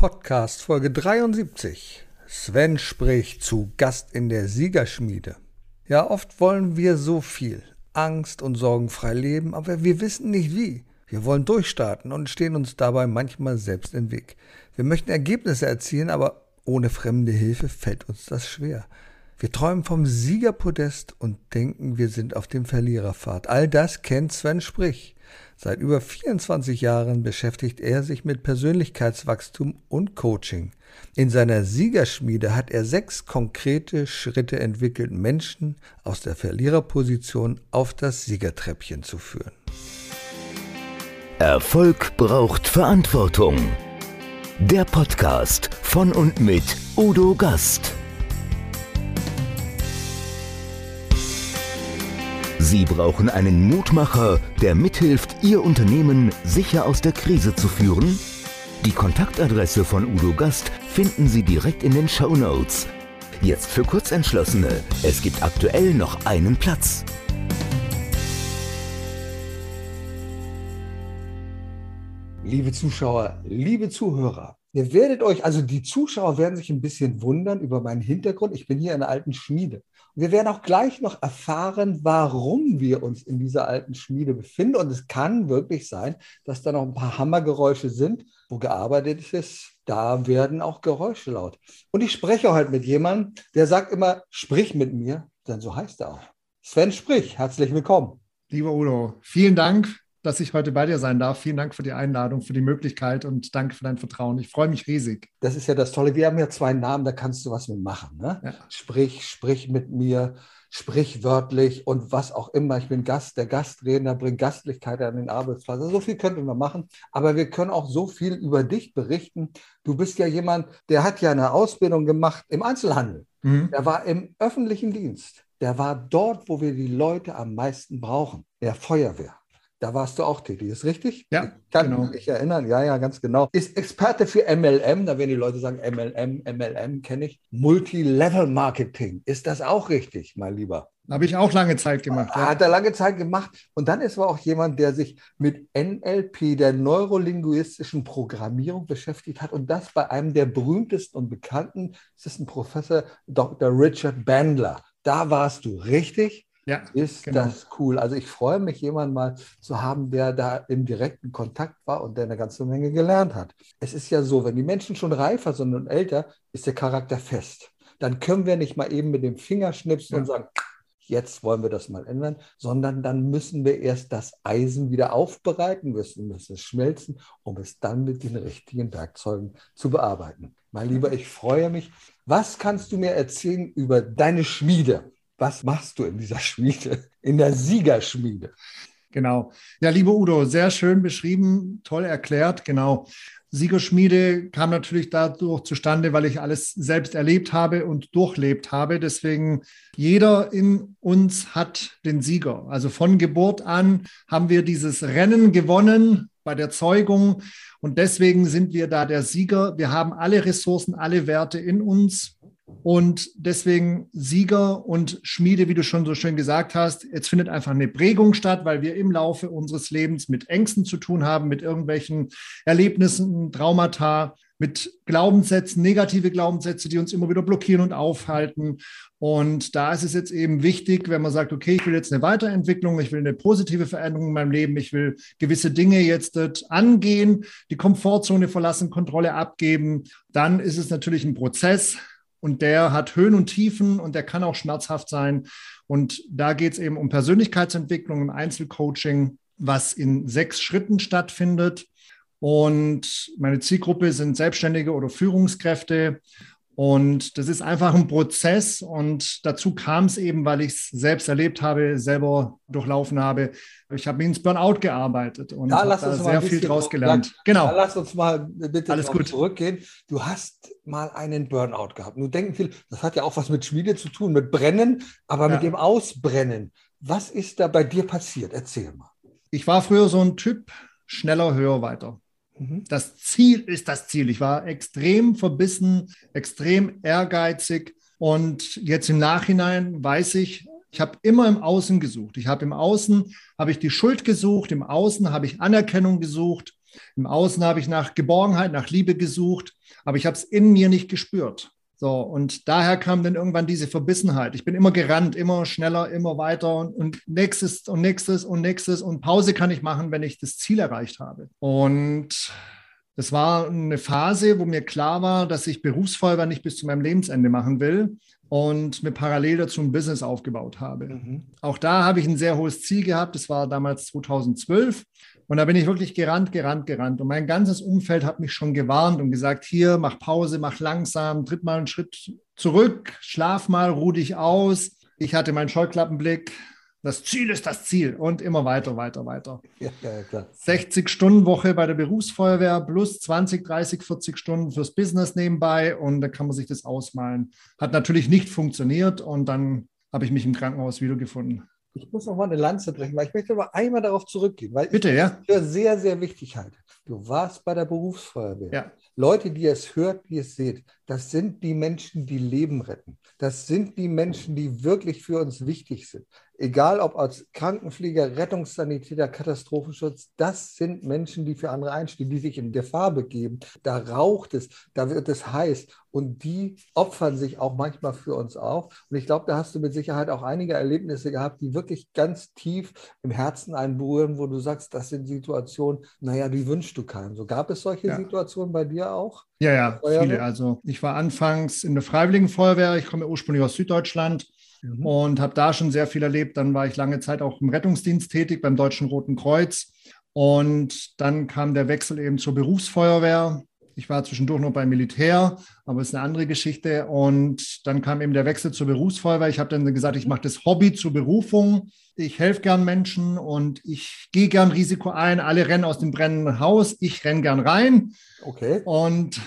Podcast Folge 73. Sven spricht zu Gast in der Siegerschmiede. Ja, oft wollen wir so viel. Angst und sorgenfrei leben, aber wir wissen nicht wie. Wir wollen durchstarten und stehen uns dabei manchmal selbst im Weg. Wir möchten Ergebnisse erzielen, aber ohne fremde Hilfe fällt uns das schwer. Wir träumen vom Siegerpodest und denken, wir sind auf dem Verliererpfad. All das kennt Sven Sprich. Seit über 24 Jahren beschäftigt er sich mit Persönlichkeitswachstum und Coaching. In seiner Siegerschmiede hat er sechs konkrete Schritte entwickelt, Menschen aus der Verliererposition auf das Siegertreppchen zu führen. Erfolg braucht Verantwortung. Der Podcast von und mit Udo Gast. Sie brauchen einen Mutmacher, der mithilft, Ihr Unternehmen sicher aus der Krise zu führen? Die Kontaktadresse von Udo Gast finden Sie direkt in den Show Notes. Jetzt für Kurzentschlossene. Es gibt aktuell noch einen Platz. Liebe Zuschauer, liebe Zuhörer, ihr werdet euch, also die Zuschauer werden sich ein bisschen wundern über meinen Hintergrund. Ich bin hier in einer alten Schmiede. Wir werden auch gleich noch erfahren, warum wir uns in dieser alten Schmiede befinden. Und es kann wirklich sein, dass da noch ein paar Hammergeräusche sind, wo gearbeitet ist. Da werden auch Geräusche laut. Und ich spreche heute mit jemandem, der sagt immer, sprich mit mir, denn so heißt er auch. Sven Sprich, herzlich willkommen. Lieber Udo, vielen Dank dass ich heute bei dir sein darf. Vielen Dank für die Einladung, für die Möglichkeit und danke für dein Vertrauen. Ich freue mich riesig. Das ist ja das Tolle. Wir haben ja zwei Namen, da kannst du was mit machen. Ne? Ja. Sprich, sprich mit mir, sprich wörtlich und was auch immer. Ich bin Gast, der Gastredner bringt Gastlichkeit an den Arbeitsplatz. So viel könnten wir machen, aber wir können auch so viel über dich berichten. Du bist ja jemand, der hat ja eine Ausbildung gemacht im Einzelhandel. Mhm. Der war im öffentlichen Dienst. Der war dort, wo wir die Leute am meisten brauchen, der Feuerwehr. Da warst du auch tätig, ist richtig? Ja, ich kann genau. mich erinnern. Ja, ja, ganz genau. Ist Experte für MLM, da werden die Leute sagen, MLM, MLM kenne ich. Multilevel-Marketing, ist das auch richtig, mein Lieber? Habe ich auch lange Zeit gemacht. Ja. Hat er lange Zeit gemacht. Und dann ist er auch jemand, der sich mit NLP, der neurolinguistischen Programmierung beschäftigt hat. Und das bei einem der berühmtesten und bekannten, das ist ein Professor, Dr. Richard Bandler. Da warst du richtig. Ja, ist genau. das cool. Also ich freue mich, jemanden mal zu haben, der da im direkten Kontakt war und der eine ganze Menge gelernt hat. Es ist ja so, wenn die Menschen schon reifer sind und älter, ist der Charakter fest. Dann können wir nicht mal eben mit dem Finger schnipsen ja. und sagen, jetzt wollen wir das mal ändern, sondern dann müssen wir erst das Eisen wieder aufbereiten, müssen, müssen es schmelzen, um es dann mit den richtigen Werkzeugen zu bearbeiten. Mein Lieber, ich freue mich. Was kannst du mir erzählen über deine Schmiede? Was machst du in dieser Schmiede, in der Siegerschmiede? Genau. Ja, liebe Udo, sehr schön beschrieben, toll erklärt. Genau. Siegerschmiede kam natürlich dadurch zustande, weil ich alles selbst erlebt habe und durchlebt habe. Deswegen, jeder in uns hat den Sieger. Also von Geburt an haben wir dieses Rennen gewonnen bei der Zeugung und deswegen sind wir da der Sieger. Wir haben alle Ressourcen, alle Werte in uns und deswegen Sieger und Schmiede, wie du schon so schön gesagt hast, jetzt findet einfach eine Prägung statt, weil wir im Laufe unseres Lebens mit Ängsten zu tun haben, mit irgendwelchen Erlebnissen, Traumata, mit Glaubenssätzen, negative Glaubenssätze, die uns immer wieder blockieren und aufhalten. Und da ist es jetzt eben wichtig, wenn man sagt, okay, ich will jetzt eine Weiterentwicklung, ich will eine positive Veränderung in meinem Leben, ich will gewisse Dinge jetzt angehen, die Komfortzone verlassen, Kontrolle abgeben, dann ist es natürlich ein Prozess, und der hat Höhen und Tiefen und der kann auch schmerzhaft sein. Und da geht es eben um Persönlichkeitsentwicklung im Einzelcoaching, was in sechs Schritten stattfindet. Und meine Zielgruppe sind Selbstständige oder Führungskräfte. Und das ist einfach ein Prozess. Und dazu kam es eben, weil ich es selbst erlebt habe, selber durchlaufen habe. Ich habe ins Burnout gearbeitet und da da sehr viel draus gelernt. Genau. Da lass uns mal bitte Alles gut. zurückgehen. Du hast mal einen Burnout gehabt. Nun denken viele, das hat ja auch was mit Schmiede zu tun, mit Brennen, aber ja. mit dem Ausbrennen. Was ist da bei dir passiert? Erzähl mal. Ich war früher so ein Typ, schneller, höher, weiter. Mhm. Das Ziel ist das Ziel. Ich war extrem verbissen, extrem ehrgeizig. Und jetzt im Nachhinein weiß ich, ich habe immer im Außen gesucht. Ich habe im Außen habe ich die Schuld gesucht, im Außen habe ich Anerkennung gesucht. Im Außen habe ich nach Geborgenheit, nach Liebe gesucht, aber ich habe es in mir nicht gespürt. So, und daher kam dann irgendwann diese Verbissenheit. Ich bin immer gerannt, immer schneller, immer weiter und, und nächstes und nächstes und nächstes und Pause kann ich machen, wenn ich das Ziel erreicht habe. Und das war eine Phase, wo mir klar war, dass ich Berufsfeuerwehr nicht bis zu meinem Lebensende machen will und mir parallel dazu ein Business aufgebaut habe. Mhm. Auch da habe ich ein sehr hohes Ziel gehabt. Das war damals 2012. Und da bin ich wirklich gerannt, gerannt, gerannt. Und mein ganzes Umfeld hat mich schon gewarnt und gesagt, hier, mach Pause, mach langsam, tritt mal einen Schritt zurück, schlaf mal, ruh dich aus. Ich hatte meinen Scheuklappenblick, das Ziel ist das Ziel und immer weiter, weiter, weiter. Ja, ja, klar. 60 Stunden Woche bei der Berufsfeuerwehr plus 20, 30, 40 Stunden fürs Business nebenbei und da kann man sich das ausmalen. Hat natürlich nicht funktioniert und dann habe ich mich im Krankenhaus wiedergefunden. Ich muss noch mal eine Lanze brechen, weil ich möchte aber einmal darauf zurückgehen, weil Bitte, ich ja. für sehr, sehr wichtig halte. Du warst bei der Berufsfeuerwehr. Ja. Leute, die es hört, die es seht, das sind die Menschen, die Leben retten. Das sind die Menschen, die wirklich für uns wichtig sind egal ob als Krankenpfleger, Rettungssanitäter, Katastrophenschutz, das sind Menschen, die für andere einstehen, die sich in Gefahr begeben. Da raucht es, da wird es heiß und die opfern sich auch manchmal für uns auf. Und ich glaube, da hast du mit Sicherheit auch einige Erlebnisse gehabt, die wirklich ganz tief im Herzen einberühren, wo du sagst, das sind Situationen, naja, die wünschst du keinem. So gab es solche ja. Situationen bei dir auch? Ja, ja, viele. Also ich war anfangs in der Freiwilligen Feuerwehr, ich komme ursprünglich aus Süddeutschland mhm. und habe da schon sehr viel erlebt. Dann war ich lange Zeit auch im Rettungsdienst tätig beim Deutschen Roten Kreuz. Und dann kam der Wechsel eben zur Berufsfeuerwehr. Ich war zwischendurch noch beim Militär, aber ist eine andere Geschichte. Und dann kam eben der Wechsel zur Berufsfeuerwehr. Ich habe dann gesagt, ich mache das Hobby zur Berufung. Ich helfe gern Menschen und ich gehe gern Risiko ein. Alle rennen aus dem brennenden Haus. Ich renne gern rein. Okay. Und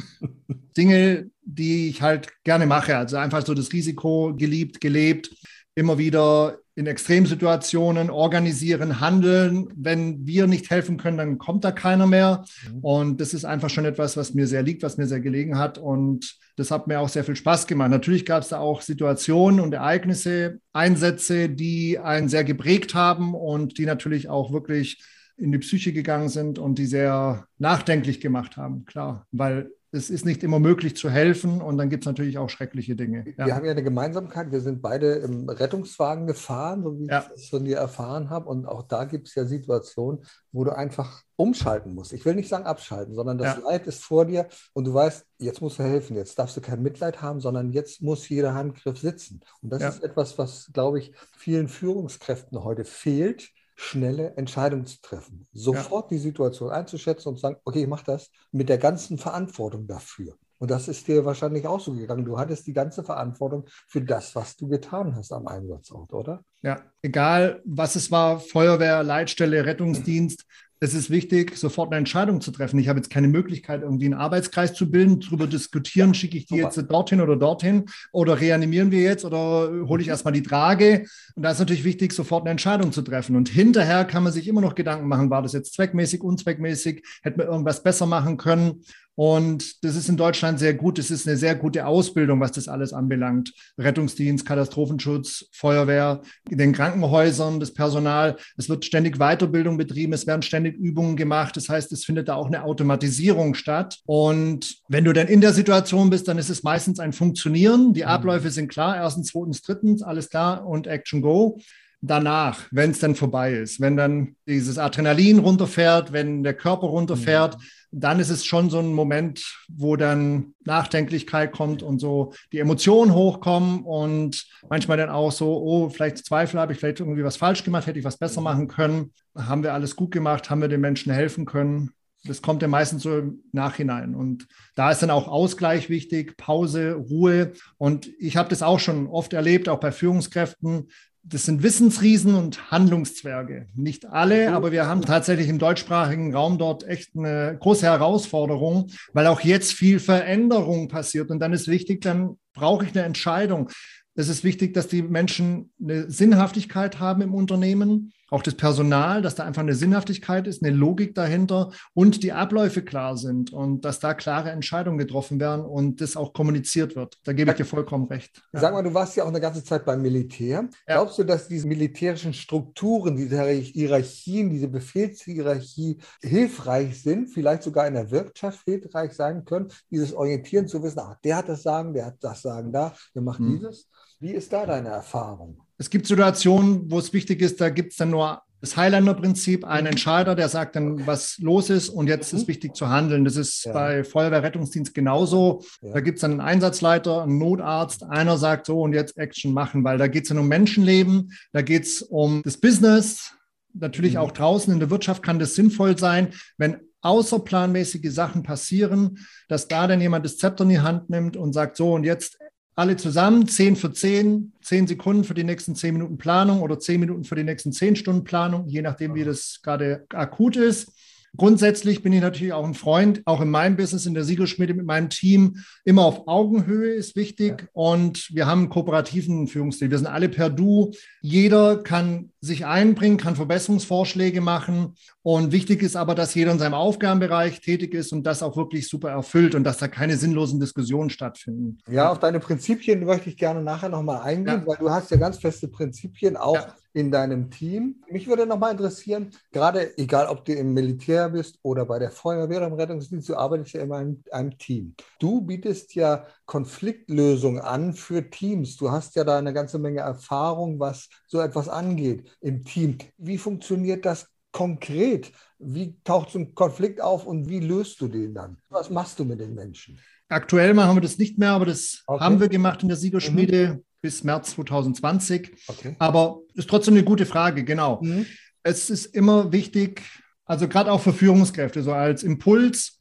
Dinge, die ich halt gerne mache. Also einfach so das Risiko geliebt, gelebt, immer wieder in Extremsituationen organisieren, handeln. Wenn wir nicht helfen können, dann kommt da keiner mehr. Mhm. Und das ist einfach schon etwas, was mir sehr liegt, was mir sehr gelegen hat. Und das hat mir auch sehr viel Spaß gemacht. Natürlich gab es da auch Situationen und Ereignisse, Einsätze, die einen sehr geprägt haben und die natürlich auch wirklich in die Psyche gegangen sind und die sehr nachdenklich gemacht haben, klar, weil es ist nicht immer möglich zu helfen und dann gibt es natürlich auch schreckliche Dinge. Ja. Wir haben ja eine Gemeinsamkeit. Wir sind beide im Rettungswagen gefahren, so wie ja. ich das von dir erfahren habe. Und auch da gibt es ja Situationen, wo du einfach umschalten musst. Ich will nicht sagen abschalten, sondern das ja. Leid ist vor dir und du weißt, jetzt musst du helfen. Jetzt darfst du kein Mitleid haben, sondern jetzt muss jeder Handgriff sitzen. Und das ist etwas, was, glaube ich, vielen Führungskräften heute fehlt schnelle Entscheidungen zu treffen, sofort ja. die Situation einzuschätzen und zu sagen, okay, ich mache das mit der ganzen Verantwortung dafür. Und das ist dir wahrscheinlich auch so gegangen. Du hattest die ganze Verantwortung für das, was du getan hast am Einsatzort, oder? Ja, egal was es war, Feuerwehr, Leitstelle, Rettungsdienst, es ist wichtig, sofort eine Entscheidung zu treffen. Ich habe jetzt keine Möglichkeit, irgendwie einen Arbeitskreis zu bilden, darüber diskutieren, ja, schicke ich die super. jetzt dorthin oder dorthin oder reanimieren wir jetzt oder hole ich erstmal die Trage. Und da ist natürlich wichtig, sofort eine Entscheidung zu treffen. Und hinterher kann man sich immer noch Gedanken machen, war das jetzt zweckmäßig, unzweckmäßig, hätte man irgendwas besser machen können. Und das ist in Deutschland sehr gut. Es ist eine sehr gute Ausbildung, was das alles anbelangt. Rettungsdienst, Katastrophenschutz, Feuerwehr, in den Krankenhäusern, das Personal. Es wird ständig Weiterbildung betrieben. Es werden ständig Übungen gemacht. Das heißt, es findet da auch eine Automatisierung statt. Und wenn du dann in der Situation bist, dann ist es meistens ein Funktionieren. Die mhm. Abläufe sind klar. Erstens, zweitens, drittens, alles klar und Action Go danach, wenn es dann vorbei ist, wenn dann dieses Adrenalin runterfährt, wenn der Körper runterfährt, mhm. Dann ist es schon so ein Moment, wo dann Nachdenklichkeit kommt und so die Emotionen hochkommen und manchmal dann auch so, oh, vielleicht Zweifel habe ich vielleicht irgendwie was falsch gemacht, hätte ich was besser machen können, haben wir alles gut gemacht, haben wir den Menschen helfen können. Das kommt ja meistens so im Nachhinein. Und da ist dann auch Ausgleich wichtig, Pause, Ruhe. Und ich habe das auch schon oft erlebt, auch bei Führungskräften, das sind Wissensriesen und Handlungszwerge. Nicht alle, aber wir haben tatsächlich im deutschsprachigen Raum dort echt eine große Herausforderung, weil auch jetzt viel Veränderung passiert. Und dann ist wichtig, dann brauche ich eine Entscheidung. Es ist wichtig, dass die Menschen eine Sinnhaftigkeit haben im Unternehmen, auch das Personal, dass da einfach eine Sinnhaftigkeit ist, eine Logik dahinter und die Abläufe klar sind und dass da klare Entscheidungen getroffen werden und das auch kommuniziert wird. Da gebe ich dir vollkommen recht. Sag mal, du warst ja auch eine ganze Zeit beim Militär. Ja. Glaubst du, dass diese militärischen Strukturen, diese Hierarchien, diese Befehlshierarchie hilfreich sind, vielleicht sogar in der Wirtschaft hilfreich sein können, dieses Orientieren zu wissen, ach, der hat das Sagen, der hat das Sagen da, der macht hm. dieses? Wie ist da deine Erfahrung? Es gibt Situationen, wo es wichtig ist, da gibt es dann nur das Highlander-Prinzip, ein Entscheider, der sagt dann, was los ist und jetzt mhm. ist wichtig zu handeln. Das ist ja. bei Feuerwehrrettungsdienst genauso. Ja. Da gibt es dann einen Einsatzleiter, einen Notarzt, einer sagt so und jetzt Action machen, weil da geht es dann um Menschenleben, da geht es um das Business. Natürlich mhm. auch draußen in der Wirtschaft kann das sinnvoll sein, wenn außerplanmäßige Sachen passieren, dass da dann jemand das Zepter in die Hand nimmt und sagt, so und jetzt alle zusammen, 10 für 10, 10 Sekunden für die nächsten 10 Minuten Planung oder 10 Minuten für die nächsten 10 Stunden Planung, je nachdem, wie das gerade akut ist. Grundsätzlich bin ich natürlich auch ein Freund, auch in meinem Business, in der Siegelschmiede mit meinem Team, immer auf Augenhöhe ist wichtig. Ja. Und wir haben einen kooperativen Führungsstil. Wir sind alle per Du. Jeder kann sich einbringen, kann Verbesserungsvorschläge machen. Und wichtig ist aber, dass jeder in seinem Aufgabenbereich tätig ist und das auch wirklich super erfüllt und dass da keine sinnlosen Diskussionen stattfinden. Ja, auf deine Prinzipien möchte ich gerne nachher nochmal eingehen, ja. weil du hast ja ganz feste Prinzipien auch ja. In deinem Team. Mich würde nochmal interessieren, gerade egal, ob du im Militär bist oder bei der Feuerwehr oder im Rettungsdienst, du arbeitest ja immer in einem Team. Du bietest ja Konfliktlösung an für Teams. Du hast ja da eine ganze Menge Erfahrung, was so etwas angeht im Team. Wie funktioniert das konkret? Wie taucht so ein Konflikt auf und wie löst du den dann? Was machst du mit den Menschen? Aktuell machen wir das nicht mehr, aber das okay. haben wir gemacht in der Siegerschmiede mhm. Bis März 2020. Okay. Aber ist trotzdem eine gute Frage, genau. Mhm. Es ist immer wichtig, also gerade auch für Führungskräfte, so als Impuls.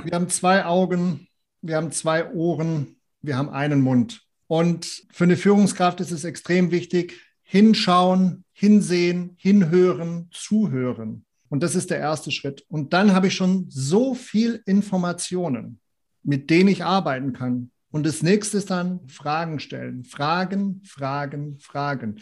Wir haben zwei Augen, wir haben zwei Ohren, wir haben einen Mund. Und für eine Führungskraft ist es extrem wichtig, hinschauen, hinsehen, hinhören, zuhören. Und das ist der erste Schritt. Und dann habe ich schon so viel Informationen, mit denen ich arbeiten kann. Und das nächste ist dann Fragen stellen. Fragen, Fragen, Fragen.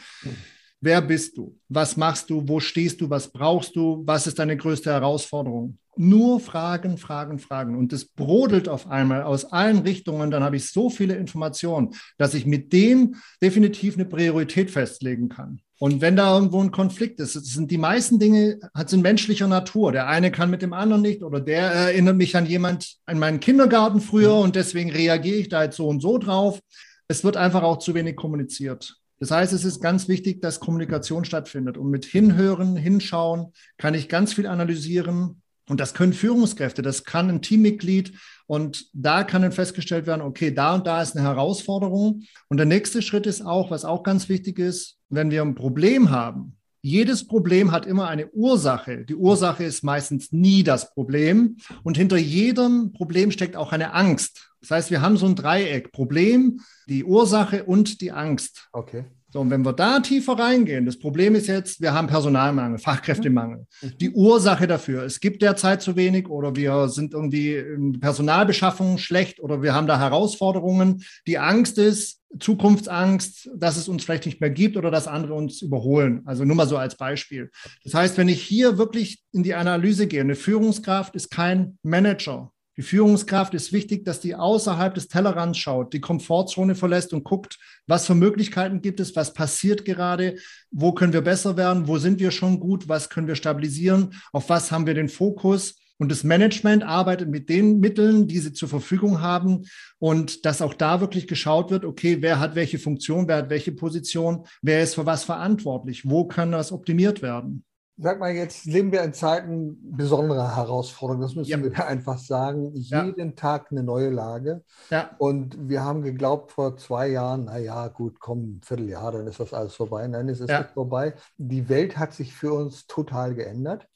Wer bist du? Was machst du? Wo stehst du? Was brauchst du? Was ist deine größte Herausforderung? Nur Fragen, Fragen, Fragen. Und es brodelt auf einmal aus allen Richtungen. Dann habe ich so viele Informationen, dass ich mit denen definitiv eine Priorität festlegen kann. Und wenn da irgendwo ein Konflikt ist, sind die meisten Dinge sind menschlicher Natur. Der eine kann mit dem anderen nicht oder der erinnert mich an jemand an meinen Kindergarten früher und deswegen reagiere ich da jetzt so und so drauf. Es wird einfach auch zu wenig kommuniziert. Das heißt, es ist ganz wichtig, dass Kommunikation stattfindet. Und mit Hinhören, Hinschauen kann ich ganz viel analysieren, und das können Führungskräfte, das kann ein Teammitglied. Und da kann dann festgestellt werden, okay, da und da ist eine Herausforderung. Und der nächste Schritt ist auch, was auch ganz wichtig ist, wenn wir ein Problem haben. Jedes Problem hat immer eine Ursache. Die Ursache ist meistens nie das Problem. Und hinter jedem Problem steckt auch eine Angst. Das heißt, wir haben so ein Dreieck. Problem, die Ursache und die Angst. Okay. So, und wenn wir da tiefer reingehen, das Problem ist jetzt, wir haben Personalmangel, Fachkräftemangel. Mhm. Die Ursache dafür, es gibt derzeit zu wenig oder wir sind irgendwie in Personalbeschaffung schlecht oder wir haben da Herausforderungen. Die Angst ist, Zukunftsangst, dass es uns vielleicht nicht mehr gibt oder dass andere uns überholen. Also nur mal so als Beispiel. Das heißt, wenn ich hier wirklich in die Analyse gehe, eine Führungskraft ist kein Manager. Die Führungskraft ist wichtig, dass die außerhalb des Tellerrands schaut, die Komfortzone verlässt und guckt, was für Möglichkeiten gibt es, was passiert gerade, wo können wir besser werden, wo sind wir schon gut, was können wir stabilisieren, auf was haben wir den Fokus. Und das Management arbeitet mit den Mitteln, die sie zur Verfügung haben und dass auch da wirklich geschaut wird, okay, wer hat welche Funktion, wer hat welche Position, wer ist für was verantwortlich, wo kann das optimiert werden. Sag mal, jetzt leben wir in Zeiten besonderer Herausforderungen. Das müssen ja. wir einfach sagen. Jeden ja. Tag eine neue Lage. Ja. Und wir haben geglaubt vor zwei Jahren, naja, gut, komm, ein Vierteljahr, dann ist das alles vorbei. Nein, es ist nicht vorbei. Die Welt hat sich für uns total geändert.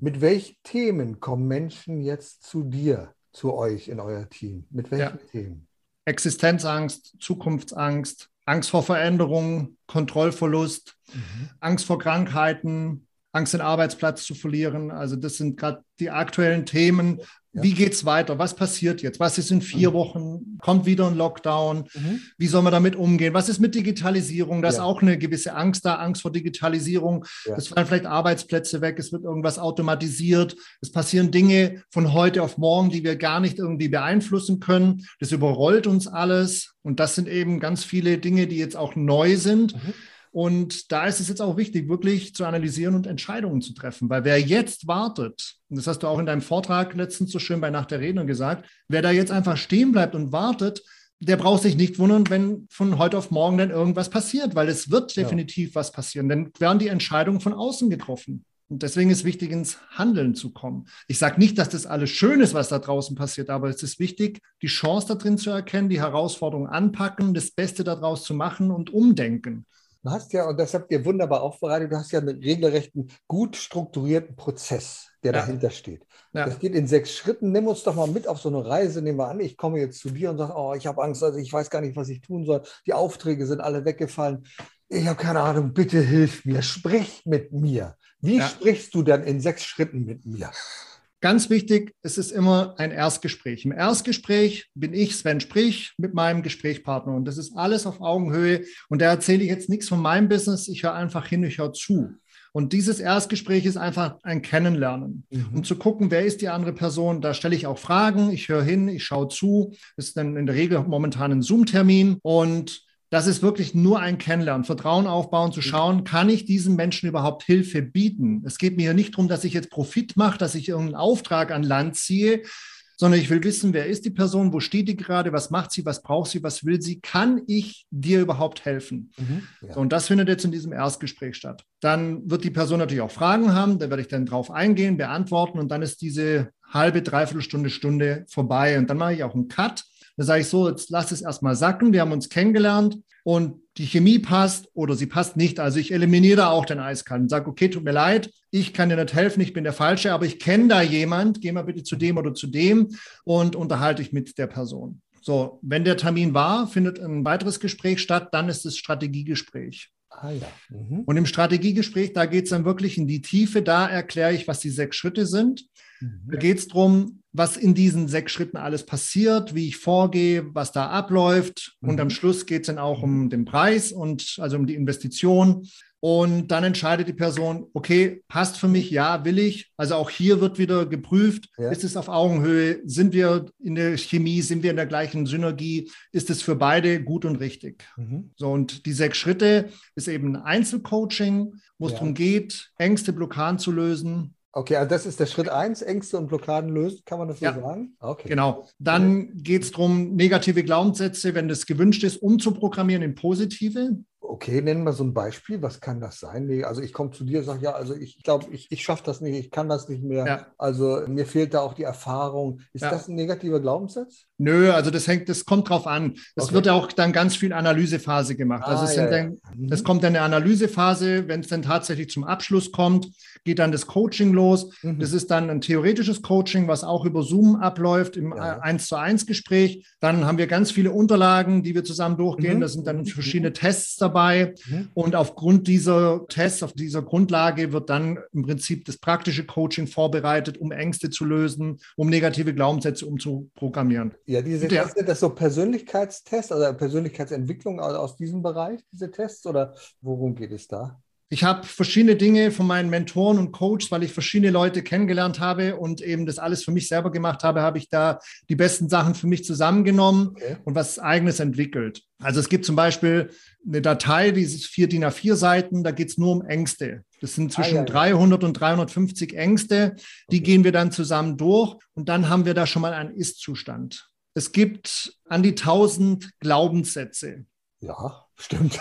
Mit welchen Themen kommen Menschen jetzt zu dir, zu euch in euer Team? Mit welchen Themen? Existenzangst, Zukunftsangst, Angst vor Veränderungen, Kontrollverlust, mhm. Angst vor Krankheiten, Angst, den Arbeitsplatz zu verlieren. Also das sind gerade die aktuellen Themen. Ja. Wie es weiter? Was passiert jetzt? Was ist in vier mhm. Wochen? Kommt wieder ein Lockdown? Mhm. Wie soll man damit umgehen? Was ist mit Digitalisierung? Da ist auch eine gewisse Angst da, Angst vor Digitalisierung. Ja. Es fallen vielleicht Arbeitsplätze weg, es wird irgendwas automatisiert. Es passieren Dinge von heute auf morgen, die wir gar nicht irgendwie beeinflussen können. Das überrollt uns alles. Und das sind eben ganz viele Dinge, die jetzt auch neu sind. Mhm. Und da ist es jetzt auch wichtig, wirklich zu analysieren und Entscheidungen zu treffen. Weil wer jetzt wartet, und das hast du auch in deinem Vortrag letztens so schön bei Nacht der Redner gesagt, wer da jetzt einfach stehen bleibt und wartet, der braucht sich nicht wundern, wenn von heute auf morgen dann irgendwas passiert, weil es wird definitiv ja. was passieren. Dann werden die Entscheidungen von außen getroffen. Und deswegen ist wichtig, ins Handeln zu kommen. Ich sage nicht, dass das alles schön ist, was da draußen passiert, aber es ist wichtig, die Chance da drin zu erkennen, die Herausforderung anpacken, das Beste daraus zu machen und umdenken. Du hast ja, und das habt ihr wunderbar aufbereitet, du hast ja einen regelrechten, gut strukturierten Prozess, der ja. dahinter steht. Ja. Das geht in sechs Schritten. Nimm uns doch mal mit auf so eine Reise. Nehmen wir an, ich komme jetzt zu dir und sage, oh, ich habe Angst, also ich weiß gar nicht, was ich tun soll. Die Aufträge sind alle weggefallen. Ich habe keine Ahnung, bitte hilf mir, sprich mit mir. Wie ja. sprichst du dann in sechs Schritten mit mir? Ganz wichtig, es ist immer ein Erstgespräch. Im Erstgespräch bin ich Sven Sprich mit meinem Gesprächspartner und das ist alles auf Augenhöhe und da erzähle ich jetzt nichts von meinem Business, ich höre einfach hin, ich höre zu. Und dieses Erstgespräch ist einfach ein Kennenlernen, mhm. um zu gucken, wer ist die andere Person. Da stelle ich auch Fragen, ich höre hin, ich schaue zu. Das ist dann in der Regel momentan ein Zoom-Termin und das ist wirklich nur ein Kennenlernen, Vertrauen aufbauen, zu schauen, kann ich diesen Menschen überhaupt Hilfe bieten? Es geht mir hier nicht darum, dass ich jetzt Profit mache, dass ich irgendeinen Auftrag an Land ziehe, sondern ich will wissen, wer ist die Person, wo steht die gerade, was macht sie, was braucht sie, was will sie, kann ich dir überhaupt helfen? Mhm, ja. so, und das findet jetzt in diesem Erstgespräch statt. Dann wird die Person natürlich auch Fragen haben, da werde ich dann drauf eingehen, beantworten und dann ist diese halbe, dreiviertel Stunde, Stunde vorbei und dann mache ich auch einen Cut da sage ich so, jetzt lass es erstmal sacken. Wir haben uns kennengelernt und die Chemie passt oder sie passt nicht. Also ich eliminiere auch den Eiskalten. Sage, okay, tut mir leid, ich kann dir nicht helfen, ich bin der Falsche, aber ich kenne da jemand. Geh mal bitte zu dem oder zu dem und unterhalte dich mit der Person. So, wenn der Termin war, findet ein weiteres Gespräch statt, dann ist es Strategiegespräch. Ah, ja. Mhm. Und im Strategiegespräch, da geht es dann wirklich in die Tiefe. Da erkläre ich, was die sechs Schritte sind. Mhm. Da geht es darum, was in diesen sechs Schritten alles passiert, wie ich vorgehe, was da abläuft. Mhm. Und am Schluss geht es dann auch um den Preis und also um die Investition. Und dann entscheidet die Person, okay, passt für mich, ja, will ich. Also auch hier wird wieder geprüft, ja. ist es auf Augenhöhe, sind wir in der Chemie, sind wir in der gleichen Synergie, ist es für beide gut und richtig. Mhm. So, und die sechs Schritte ist eben ein Einzelcoaching, wo es ja. darum geht, Ängste, Blockaden zu lösen, Okay, also das ist der Schritt eins, Ängste und Blockaden lösen, kann man das so ja, sagen? Okay. Genau. Dann geht es darum, negative Glaubenssätze, wenn das gewünscht ist, umzuprogrammieren in positive. Okay, nennen wir so ein Beispiel. Was kann das sein? Also ich komme zu dir und sage, ja, also ich glaube, ich, ich schaffe das nicht, ich kann das nicht mehr. Ja. Also mir fehlt da auch die Erfahrung. Ist ja. das ein negativer Glaubenssatz? Nö, also das hängt, das kommt drauf an. Es okay. wird ja auch dann ganz viel Analysephase gemacht. Also ah, es, ja, dann, mhm. es kommt dann eine Analysephase, wenn es dann tatsächlich zum Abschluss kommt, geht dann das Coaching los. Mhm. Das ist dann ein theoretisches Coaching, was auch über Zoom abläuft im eins zu eins Gespräch. Dann haben wir ganz viele Unterlagen, die wir zusammen durchgehen. Mhm. Da sind dann verschiedene Tests dabei. Mhm. Und aufgrund dieser Tests, auf dieser Grundlage wird dann im Prinzip das praktische Coaching vorbereitet, um Ängste zu lösen, um negative Glaubenssätze umzuprogrammieren. Ja, diese Tests, sind das so Persönlichkeitstests, also Persönlichkeitsentwicklung aus diesem Bereich, diese Tests, oder worum geht es da? Ich habe verschiedene Dinge von meinen Mentoren und Coaches, weil ich verschiedene Leute kennengelernt habe und eben das alles für mich selber gemacht habe, habe ich da die besten Sachen für mich zusammengenommen okay. und was eigenes entwickelt. Also es gibt zum Beispiel eine Datei, die ist vier DIN A4 Seiten, da geht es nur um Ängste. Das sind zwischen ah, ja, ja. 300 und 350 Ängste. Die okay. gehen wir dann zusammen durch und dann haben wir da schon mal einen Ist-Zustand. Es gibt an die 1000 Glaubenssätze. Ja, stimmt.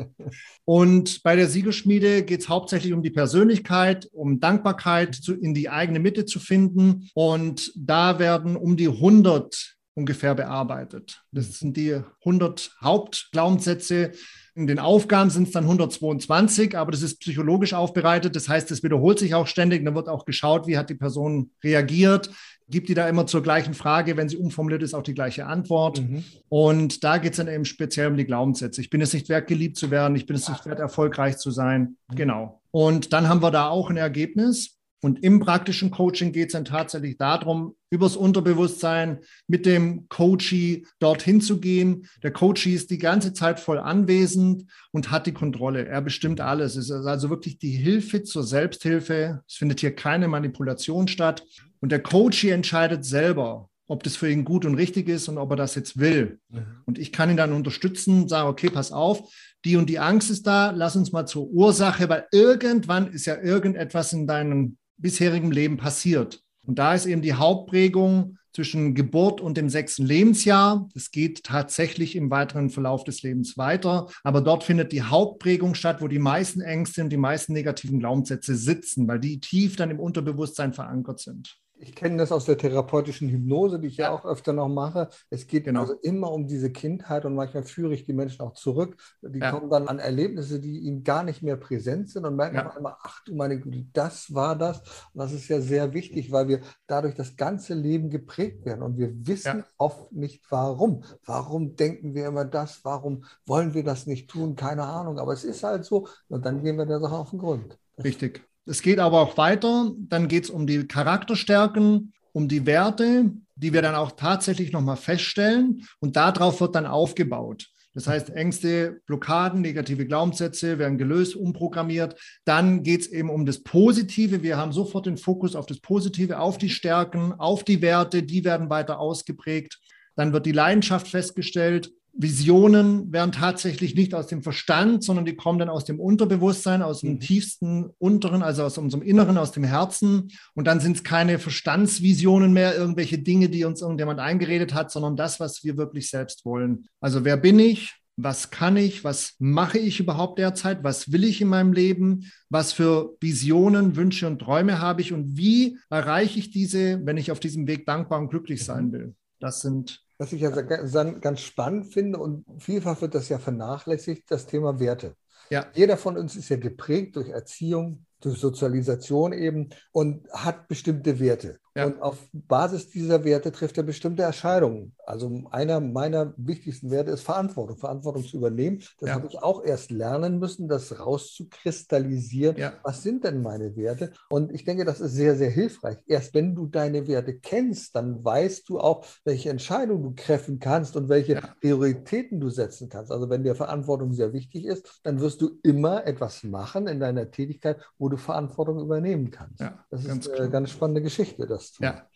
und bei der Siegelschmiede geht es hauptsächlich um die Persönlichkeit, um Dankbarkeit, zu, in die eigene Mitte zu finden. Und da werden um die 100 ungefähr bearbeitet. Das sind die 100 Hauptglaubenssätze. In den Aufgaben sind es dann 122, aber das ist psychologisch aufbereitet. Das heißt, es wiederholt sich auch ständig. Da wird auch geschaut, wie hat die Person reagiert gibt die da immer zur gleichen Frage, wenn sie umformuliert ist, auch die gleiche Antwort. Mhm. Und da geht es dann eben speziell um die Glaubenssätze. Ich bin es nicht wert, geliebt zu werden. Ich bin es nicht wert, erfolgreich zu sein. Mhm. Genau. Und dann haben wir da auch ein Ergebnis. Und im praktischen Coaching geht es dann tatsächlich darum, übers Unterbewusstsein mit dem Coachee dorthin zu gehen. Der Coachee ist die ganze Zeit voll anwesend und hat die Kontrolle. Er bestimmt alles. Es ist also wirklich die Hilfe zur Selbsthilfe. Es findet hier keine Manipulation statt. Und der Coachee entscheidet selber, ob das für ihn gut und richtig ist und ob er das jetzt will. Mhm. Und ich kann ihn dann unterstützen, sage, okay, pass auf, die und die Angst ist da, lass uns mal zur Ursache, weil irgendwann ist ja irgendetwas in deinem bisherigen Leben passiert. Und da ist eben die Hauptprägung zwischen Geburt und dem sechsten Lebensjahr. Es geht tatsächlich im weiteren Verlauf des Lebens weiter, aber dort findet die Hauptprägung statt, wo die meisten Ängste und die meisten negativen Glaubenssätze sitzen, weil die tief dann im Unterbewusstsein verankert sind. Ich kenne das aus der therapeutischen Hypnose, die ich ja, ja auch öfter noch mache. Es geht genau. also immer um diese Kindheit und manchmal führe ich die Menschen auch zurück. Die ja. kommen dann an Erlebnisse, die ihnen gar nicht mehr präsent sind und merken ja. auf einmal, ach du meine Güte, das war das. Und das ist ja sehr wichtig, weil wir dadurch das ganze Leben geprägt werden und wir wissen oft nicht warum. Warum denken wir immer das? Warum wollen wir das nicht tun? Keine Ahnung, aber es ist halt so und dann gehen wir der Sache auf den Grund. Richtig. Es geht aber auch weiter. Dann geht es um die Charakterstärken, um die Werte, die wir dann auch tatsächlich nochmal feststellen. Und darauf wird dann aufgebaut. Das heißt, Ängste, Blockaden, negative Glaubenssätze werden gelöst, umprogrammiert. Dann geht es eben um das Positive. Wir haben sofort den Fokus auf das Positive, auf die Stärken, auf die Werte. Die werden weiter ausgeprägt. Dann wird die Leidenschaft festgestellt. Visionen werden tatsächlich nicht aus dem Verstand, sondern die kommen dann aus dem Unterbewusstsein, aus dem mhm. tiefsten unteren, also aus unserem Inneren, aus dem Herzen. Und dann sind es keine Verstandsvisionen mehr, irgendwelche Dinge, die uns irgendjemand eingeredet hat, sondern das, was wir wirklich selbst wollen. Also wer bin ich? Was kann ich? Was mache ich überhaupt derzeit? Was will ich in meinem Leben? Was für Visionen, Wünsche und Träume habe ich? Und wie erreiche ich diese, wenn ich auf diesem Weg dankbar und glücklich sein mhm. will? Das sind was ich ja ganz spannend finde und vielfach wird das ja vernachlässigt, das Thema Werte. Ja. Jeder von uns ist ja geprägt durch Erziehung, durch Sozialisation eben und hat bestimmte Werte. Ja. Und auf Basis dieser Werte trifft er bestimmte Entscheidungen. Also einer meiner wichtigsten Werte ist Verantwortung, Verantwortung zu übernehmen. Das ja. habe ich auch erst lernen müssen, das rauszukristallisieren. Ja. Was sind denn meine Werte? Und ich denke, das ist sehr, sehr hilfreich. Erst wenn du deine Werte kennst, dann weißt du auch, welche Entscheidungen du treffen kannst und welche Prioritäten du setzen kannst. Also wenn dir Verantwortung sehr wichtig ist, dann wirst du immer etwas machen in deiner Tätigkeit, wo du Verantwortung übernehmen kannst. das ist eine ganz spannende Geschichte. Das tun. Ja.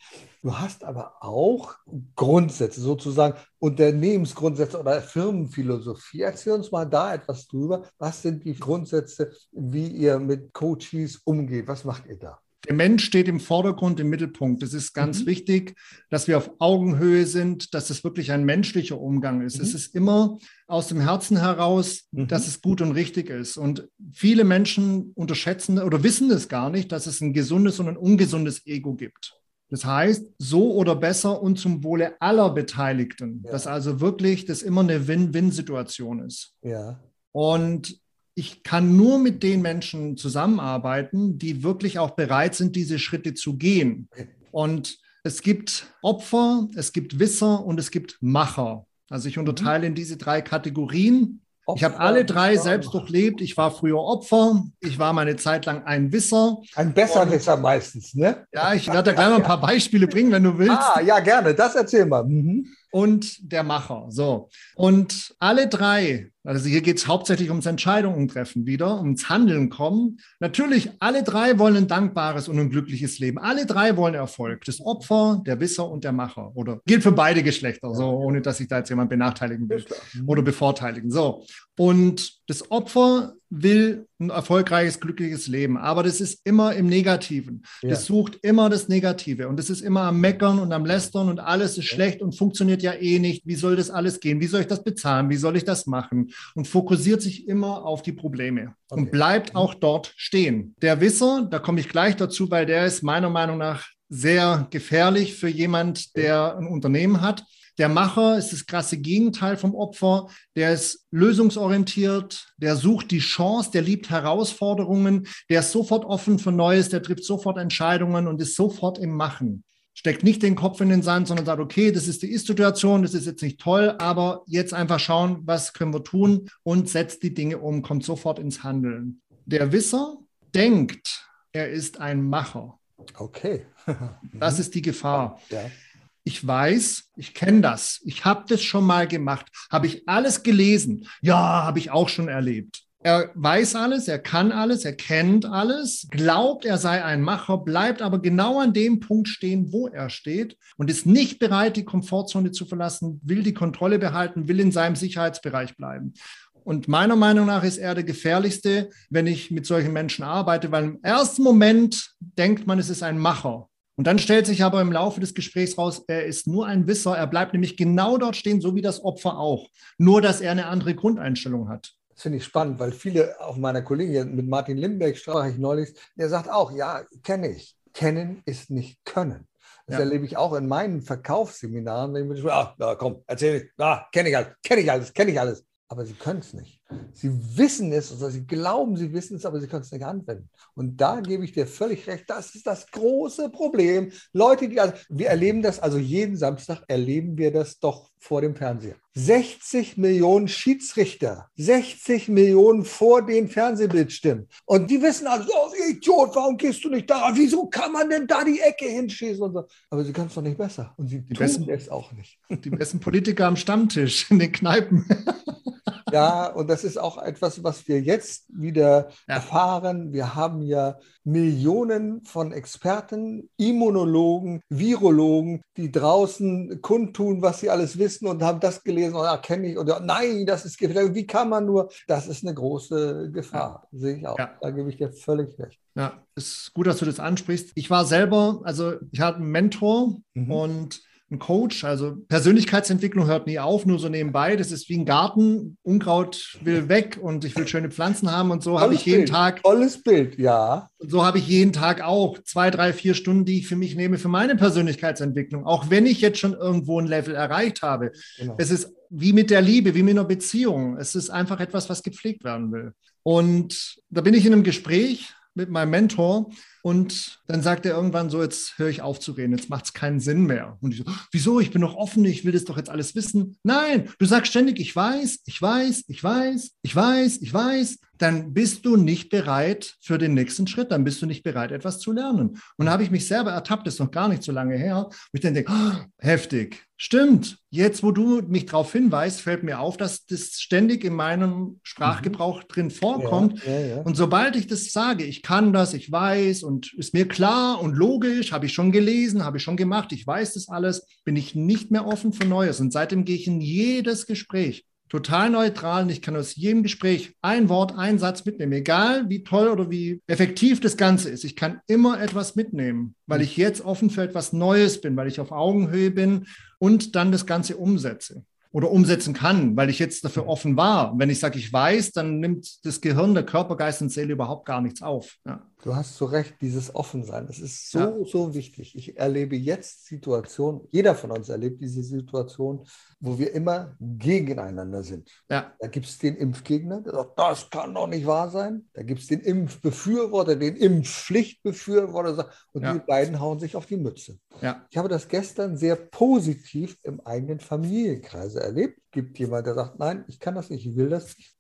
Du hast aber auch Grundsätze, sozusagen Unternehmensgrundsätze oder Firmenphilosophie. Erzähl uns mal da etwas drüber. Was sind die Grundsätze, wie ihr mit Coaches umgeht? Was macht ihr da? Der Mensch steht im Vordergrund, im Mittelpunkt. Es ist ganz mhm. wichtig, dass wir auf Augenhöhe sind, dass es wirklich ein menschlicher Umgang ist. Mhm. Es ist immer aus dem Herzen heraus, mhm. dass es gut und richtig ist. Und viele Menschen unterschätzen oder wissen es gar nicht, dass es ein gesundes und ein ungesundes Ego gibt. Das heißt, so oder besser und zum Wohle aller Beteiligten. Ja. Dass also wirklich das immer eine Win-Win-Situation ist. Ja. Und ich kann nur mit den Menschen zusammenarbeiten, die wirklich auch bereit sind, diese Schritte zu gehen. Und es gibt Opfer, es gibt Wisser und es gibt Macher. Also ich unterteile in diese drei Kategorien. Ich habe alle drei selbst durchlebt. Ich war früher Opfer. Ich war meine Zeit lang ein Wisser. Ein Besserwisser meistens, ne? Ja, ich werde da gleich mal ein paar Beispiele bringen, wenn du willst. Ah, ja, gerne. Das erzähl mal. Mhm und der Macher. So. Und alle drei, also hier geht es hauptsächlich ums Entscheidungen treffen wieder, ums Handeln kommen. Natürlich, alle drei wollen ein dankbares und ein glückliches Leben. Alle drei wollen Erfolg. Das Opfer, der Wisser und der Macher. Oder gilt für beide Geschlechter, so, ohne dass ich da jetzt jemand benachteiligen will oder bevorteiligen. So. Und das Opfer will ein erfolgreiches, glückliches Leben. Aber das ist immer im Negativen. Ja. Das sucht immer das Negative. Und das ist immer am Meckern und am Lästern und alles ist schlecht und funktioniert ja eh nicht. Wie soll das alles gehen? Wie soll ich das bezahlen? Wie soll ich das machen? Und fokussiert sich immer auf die Probleme okay. und bleibt auch dort stehen. Der Wisser, da komme ich gleich dazu, weil der ist meiner Meinung nach sehr gefährlich für jemand, der ein Unternehmen hat der Macher ist das krasse Gegenteil vom Opfer. Der ist lösungsorientiert, der sucht die Chance, der liebt Herausforderungen, der ist sofort offen für Neues, der trifft sofort Entscheidungen und ist sofort im Machen. steckt nicht den Kopf in den Sand, sondern sagt, okay, das ist die Ist-Situation, das ist jetzt nicht toll, aber jetzt einfach schauen, was können wir tun und setzt die Dinge um, kommt sofort ins Handeln. Der Wisser denkt, er ist ein Macher. Okay. das ist die Gefahr. Ja. Ich weiß, ich kenne das. Ich habe das schon mal gemacht. Habe ich alles gelesen? Ja, habe ich auch schon erlebt. Er weiß alles, er kann alles, er kennt alles, glaubt, er sei ein Macher, bleibt aber genau an dem Punkt stehen, wo er steht und ist nicht bereit, die Komfortzone zu verlassen, will die Kontrolle behalten, will in seinem Sicherheitsbereich bleiben. Und meiner Meinung nach ist er der gefährlichste, wenn ich mit solchen Menschen arbeite, weil im ersten Moment denkt man, es ist ein Macher. Und dann stellt sich aber im Laufe des Gesprächs raus, er ist nur ein Wisser. Er bleibt nämlich genau dort stehen, so wie das Opfer auch. Nur, dass er eine andere Grundeinstellung hat. Das finde ich spannend, weil viele auf meiner Kollegin mit Martin Limbeck sprach ich neulich, der sagt auch, ja, kenne ich. Kennen ist nicht können. Das ja. erlebe ich auch in meinen Verkaufsseminaren. Wenn ich, ah, komm, erzähl ich, ah, kenne ich alles, kenne ich alles, kenne ich alles. Aber sie können es nicht. Sie wissen es oder sie glauben, sie wissen es, aber sie können es nicht anwenden. Und da gebe ich dir völlig recht, das ist das große Problem. Leute, die, also, wir erleben das, also jeden Samstag erleben wir das doch vor dem Fernseher. 60 Millionen Schiedsrichter, 60 Millionen vor den Fernsehbildschirmen. Und die wissen also, oh, Idiot, warum gehst du nicht da? Wieso kann man denn da die Ecke hinschießen? Und so. Aber sie können es doch nicht besser. Und sie die tun besten, es auch nicht. Die besten Politiker am Stammtisch, in den Kneipen. Ja, und das ist auch etwas, was wir jetzt wieder ja. erfahren. Wir haben ja Millionen von Experten, Immunologen, Virologen, die draußen kundtun, was sie alles wissen und haben das gelesen und erkenne ich oder nein, das ist gefährlich. Wie kann man nur? Das ist eine große Gefahr, ja. sehe ich auch. Ja. Da gebe ich dir völlig recht. Ja, ist gut, dass du das ansprichst. Ich war selber, also ich hatte einen Mentor mhm. und ein Coach. Also Persönlichkeitsentwicklung hört nie auf, nur so nebenbei. Das ist wie ein Garten. Unkraut will weg und ich will schöne Pflanzen haben und so habe ich jeden Bild. Tag. Tolles Bild, ja. Und so habe ich jeden Tag auch zwei, drei, vier Stunden, die ich für mich nehme für meine Persönlichkeitsentwicklung. Auch wenn ich jetzt schon irgendwo ein Level erreicht habe. Genau. Es ist wie mit der Liebe, wie mit einer Beziehung. Es ist einfach etwas, was gepflegt werden will. Und da bin ich in einem Gespräch mit meinem Mentor und dann sagt er irgendwann so, jetzt höre ich auf zu reden, jetzt macht es keinen Sinn mehr. Und ich so, wieso, ich bin doch offen, ich will das doch jetzt alles wissen. Nein, du sagst ständig, ich weiß, ich weiß, ich weiß, ich weiß, ich weiß. Dann bist du nicht bereit für den nächsten Schritt, dann bist du nicht bereit, etwas zu lernen. Und da habe ich mich selber ertappt, das ist noch gar nicht so lange her, und ich dann denke, oh, heftig, Stimmt. Jetzt, wo du mich darauf hinweist, fällt mir auf, dass das ständig in meinem Sprachgebrauch mhm. drin vorkommt. Ja, ja, ja. Und sobald ich das sage, ich kann das, ich weiß und ist mir klar und logisch, habe ich schon gelesen, habe ich schon gemacht, ich weiß das alles, bin ich nicht mehr offen für Neues. Und seitdem gehe ich in jedes Gespräch total neutral und ich kann aus jedem Gespräch ein Wort, einen Satz mitnehmen, egal wie toll oder wie effektiv das Ganze ist. Ich kann immer etwas mitnehmen, weil ich jetzt offen für etwas Neues bin, weil ich auf Augenhöhe bin und dann das Ganze umsetze oder umsetzen kann, weil ich jetzt dafür offen war. wenn ich sage, ich weiß, dann nimmt das Gehirn, der Körper, Geist und Seele überhaupt gar nichts auf. Ja. Du hast so recht, dieses Offensein, das ist so, ja. so wichtig. Ich erlebe jetzt Situationen, jeder von uns erlebt diese Situation, wo wir immer gegeneinander sind. Ja. Da gibt es den Impfgegner, der sagt, das kann doch nicht wahr sein. Da gibt es den Impfbefürworter, den Impfpflichtbefürworter. Und ja. die beiden hauen sich auf die Mütze. Ja. Ich habe das gestern sehr positiv im eigenen Familienkreise erlebt. Gibt jemand, der sagt, nein, ich kann das nicht, ich will das nicht.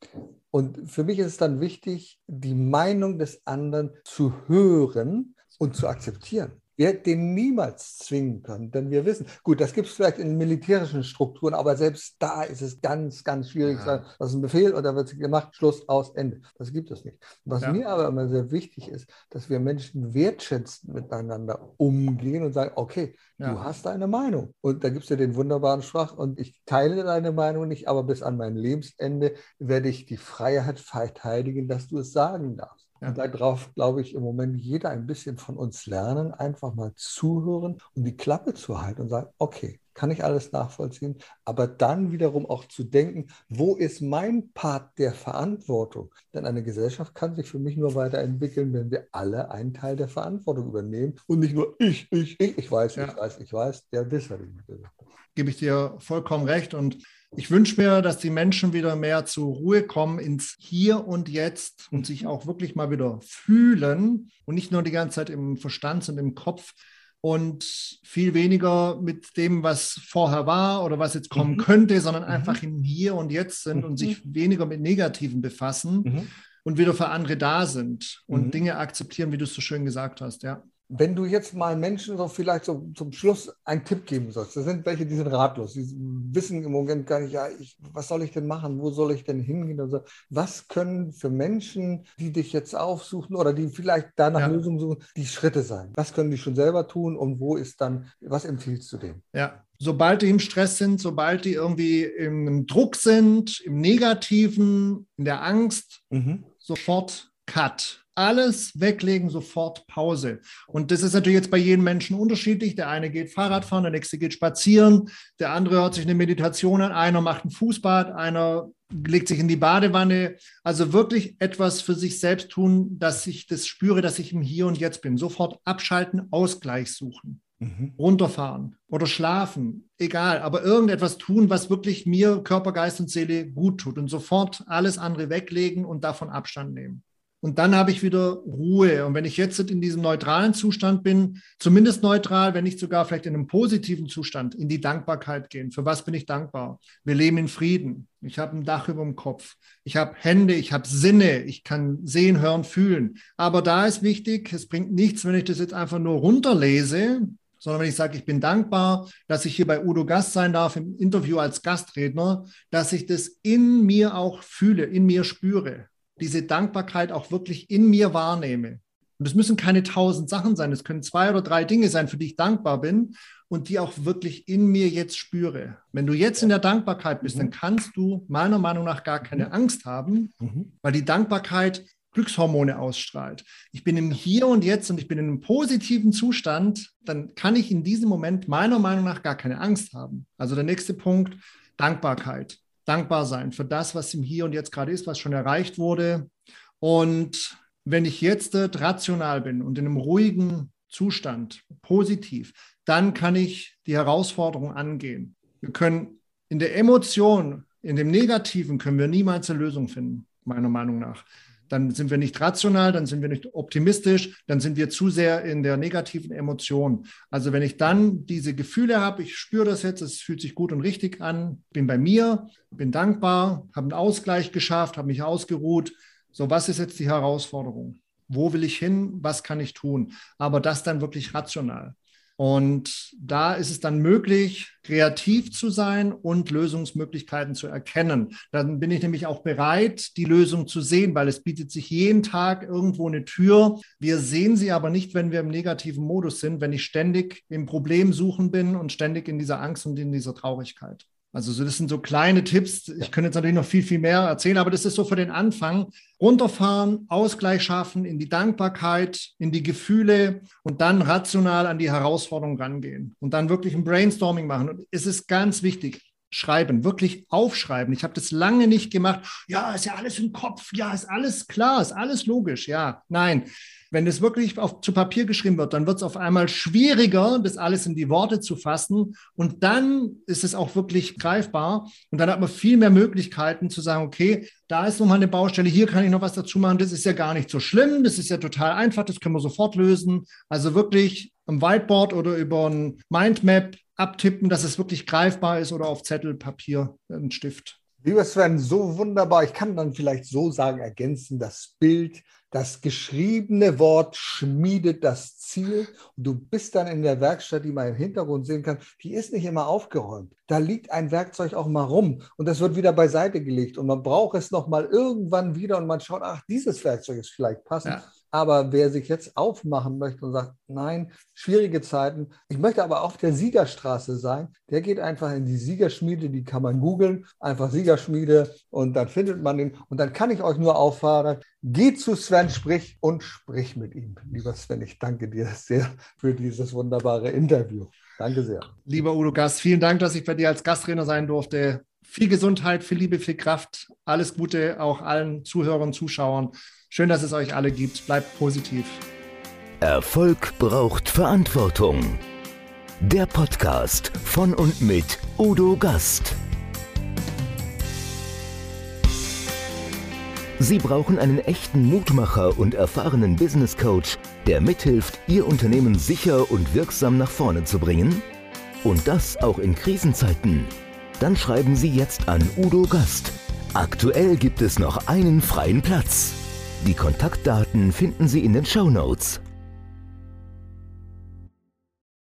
Und für mich ist es dann wichtig, die Meinung des anderen zu hören und zu akzeptieren. Wir den niemals zwingen können, denn wir wissen, gut, das gibt es vielleicht in militärischen Strukturen, aber selbst da ist es ganz, ganz schwierig. Ja. Das ist ein Befehl und da wird gemacht, Schluss, aus, Ende. Das gibt es nicht. Was ja. mir aber immer sehr wichtig ist, dass wir Menschen wertschätzen miteinander umgehen und sagen, okay, ja. du hast deine Meinung. Und da gibt es ja den wunderbaren Sprach und ich teile deine Meinung nicht, aber bis an mein Lebensende werde ich die Freiheit verteidigen, dass du es sagen darfst. Und darauf, glaube ich, im Moment jeder ein bisschen von uns lernen, einfach mal zuhören und die Klappe zu halten und sagen, okay, kann ich alles nachvollziehen, aber dann wiederum auch zu denken, wo ist mein Part der Verantwortung? Denn eine Gesellschaft kann sich für mich nur weiterentwickeln, wenn wir alle einen Teil der Verantwortung übernehmen und nicht nur ich, ich, ich, ich weiß, ja. ich weiß, ich weiß, der Wisser. Gebe ich dir vollkommen recht und ich wünsche mir, dass die Menschen wieder mehr zur Ruhe kommen ins Hier und Jetzt und sich auch wirklich mal wieder fühlen und nicht nur die ganze Zeit im Verstand und im Kopf und viel weniger mit dem, was vorher war oder was jetzt kommen mhm. könnte, sondern mhm. einfach im Hier und Jetzt sind und sich mhm. weniger mit Negativen befassen mhm. und wieder für andere da sind und mhm. Dinge akzeptieren, wie du es so schön gesagt hast, ja. Wenn du jetzt mal Menschen so vielleicht so zum Schluss einen Tipp geben sollst, da sind welche, die sind ratlos, die wissen im Moment gar nicht, ja, ich, was soll ich denn machen, wo soll ich denn hingehen? Also, was können für Menschen, die dich jetzt aufsuchen oder die vielleicht danach ja. Lösungen suchen, die Schritte sein? Was können die schon selber tun und wo ist dann, was empfiehlst du denen? Ja, sobald die im Stress sind, sobald die irgendwie im Druck sind, im Negativen, in der Angst, mhm. sofort Cut alles weglegen, sofort Pause. Und das ist natürlich jetzt bei jedem Menschen unterschiedlich. Der eine geht Fahrrad fahren, der nächste geht spazieren, der andere hört sich eine Meditation an, einer macht ein Fußbad, einer legt sich in die Badewanne. Also wirklich etwas für sich selbst tun, dass ich das spüre, dass ich im Hier und Jetzt bin. Sofort abschalten, Ausgleich suchen. Mhm. Runterfahren oder schlafen, egal, aber irgendetwas tun, was wirklich mir, Körper, Geist und Seele gut tut und sofort alles andere weglegen und davon Abstand nehmen. Und dann habe ich wieder Ruhe. Und wenn ich jetzt in diesem neutralen Zustand bin, zumindest neutral, wenn nicht sogar vielleicht in einem positiven Zustand, in die Dankbarkeit gehen. Für was bin ich dankbar? Wir leben in Frieden. Ich habe ein Dach über dem Kopf. Ich habe Hände, ich habe Sinne. Ich kann sehen, hören, fühlen. Aber da ist wichtig, es bringt nichts, wenn ich das jetzt einfach nur runterlese, sondern wenn ich sage, ich bin dankbar, dass ich hier bei Udo Gast sein darf im Interview als Gastredner, dass ich das in mir auch fühle, in mir spüre diese Dankbarkeit auch wirklich in mir wahrnehme. Und es müssen keine tausend Sachen sein, es können zwei oder drei Dinge sein, für die ich dankbar bin und die auch wirklich in mir jetzt spüre. Wenn du jetzt in der Dankbarkeit bist, mhm. dann kannst du meiner Meinung nach gar keine mhm. Angst haben, mhm. weil die Dankbarkeit Glückshormone ausstrahlt. Ich bin im Hier und Jetzt und ich bin in einem positiven Zustand, dann kann ich in diesem Moment meiner Meinung nach gar keine Angst haben. Also der nächste Punkt, Dankbarkeit dankbar sein für das, was im Hier und Jetzt gerade ist, was schon erreicht wurde. Und wenn ich jetzt rational bin und in einem ruhigen Zustand, positiv, dann kann ich die Herausforderung angehen. Wir können in der Emotion, in dem Negativen, können wir niemals eine Lösung finden, meiner Meinung nach dann sind wir nicht rational, dann sind wir nicht optimistisch, dann sind wir zu sehr in der negativen Emotion. Also wenn ich dann diese Gefühle habe, ich spüre das jetzt, es fühlt sich gut und richtig an, bin bei mir, bin dankbar, habe einen Ausgleich geschafft, habe mich ausgeruht. So, was ist jetzt die Herausforderung? Wo will ich hin? Was kann ich tun? Aber das dann wirklich rational. Und da ist es dann möglich, kreativ zu sein und Lösungsmöglichkeiten zu erkennen. Dann bin ich nämlich auch bereit, die Lösung zu sehen, weil es bietet sich jeden Tag irgendwo eine Tür. Wir sehen sie aber nicht, wenn wir im negativen Modus sind, wenn ich ständig im Problem suchen bin und ständig in dieser Angst und in dieser Traurigkeit. Also so, das sind so kleine Tipps. Ich könnte jetzt natürlich noch viel, viel mehr erzählen, aber das ist so für den Anfang. Runterfahren, Ausgleich schaffen, in die Dankbarkeit, in die Gefühle und dann rational an die Herausforderung rangehen und dann wirklich ein Brainstorming machen. Und es ist ganz wichtig, schreiben, wirklich aufschreiben. Ich habe das lange nicht gemacht. Ja, ist ja alles im Kopf. Ja, ist alles klar, ist alles logisch. Ja, nein. Wenn es wirklich auf, zu Papier geschrieben wird, dann wird es auf einmal schwieriger, das alles in die Worte zu fassen. Und dann ist es auch wirklich greifbar. Und dann hat man viel mehr Möglichkeiten zu sagen, okay, da ist nochmal eine Baustelle, hier kann ich noch was dazu machen. Das ist ja gar nicht so schlimm. Das ist ja total einfach. Das können wir sofort lösen. Also wirklich am Whiteboard oder über ein Mindmap abtippen, dass es wirklich greifbar ist oder auf Zettel, Papier, ein Stift. Lieber Sven, so wunderbar. Ich kann dann vielleicht so sagen, ergänzen, das Bild das geschriebene Wort schmiedet das Ziel und du bist dann in der Werkstatt, die man im Hintergrund sehen kann, die ist nicht immer aufgeräumt. Da liegt ein Werkzeug auch mal rum und das wird wieder beiseite gelegt und man braucht es noch mal irgendwann wieder und man schaut, ach, dieses Werkzeug ist vielleicht passend. Ja. Aber wer sich jetzt aufmachen möchte und sagt, nein, schwierige Zeiten, ich möchte aber auf der Siegerstraße sein, der geht einfach in die Siegerschmiede, die kann man googeln, einfach Siegerschmiede und dann findet man ihn. Und dann kann ich euch nur auffordern, geh zu Sven Sprich und sprich mit ihm. Lieber Sven, ich danke dir sehr für dieses wunderbare Interview. Danke sehr. Lieber Udo Gast, vielen Dank, dass ich bei dir als Gasttrainer sein durfte. Viel Gesundheit, viel Liebe, viel Kraft. Alles Gute auch allen Zuhörern Zuschauern. Schön, dass es euch alle gibt. Bleibt positiv. Erfolg braucht Verantwortung. Der Podcast von und mit Udo Gast. Sie brauchen einen echten Mutmacher und erfahrenen Business Coach, der mithilft, Ihr Unternehmen sicher und wirksam nach vorne zu bringen? Und das auch in Krisenzeiten? Dann schreiben Sie jetzt an Udo Gast. Aktuell gibt es noch einen freien Platz. Die Kontaktdaten finden Sie in den Show Notes.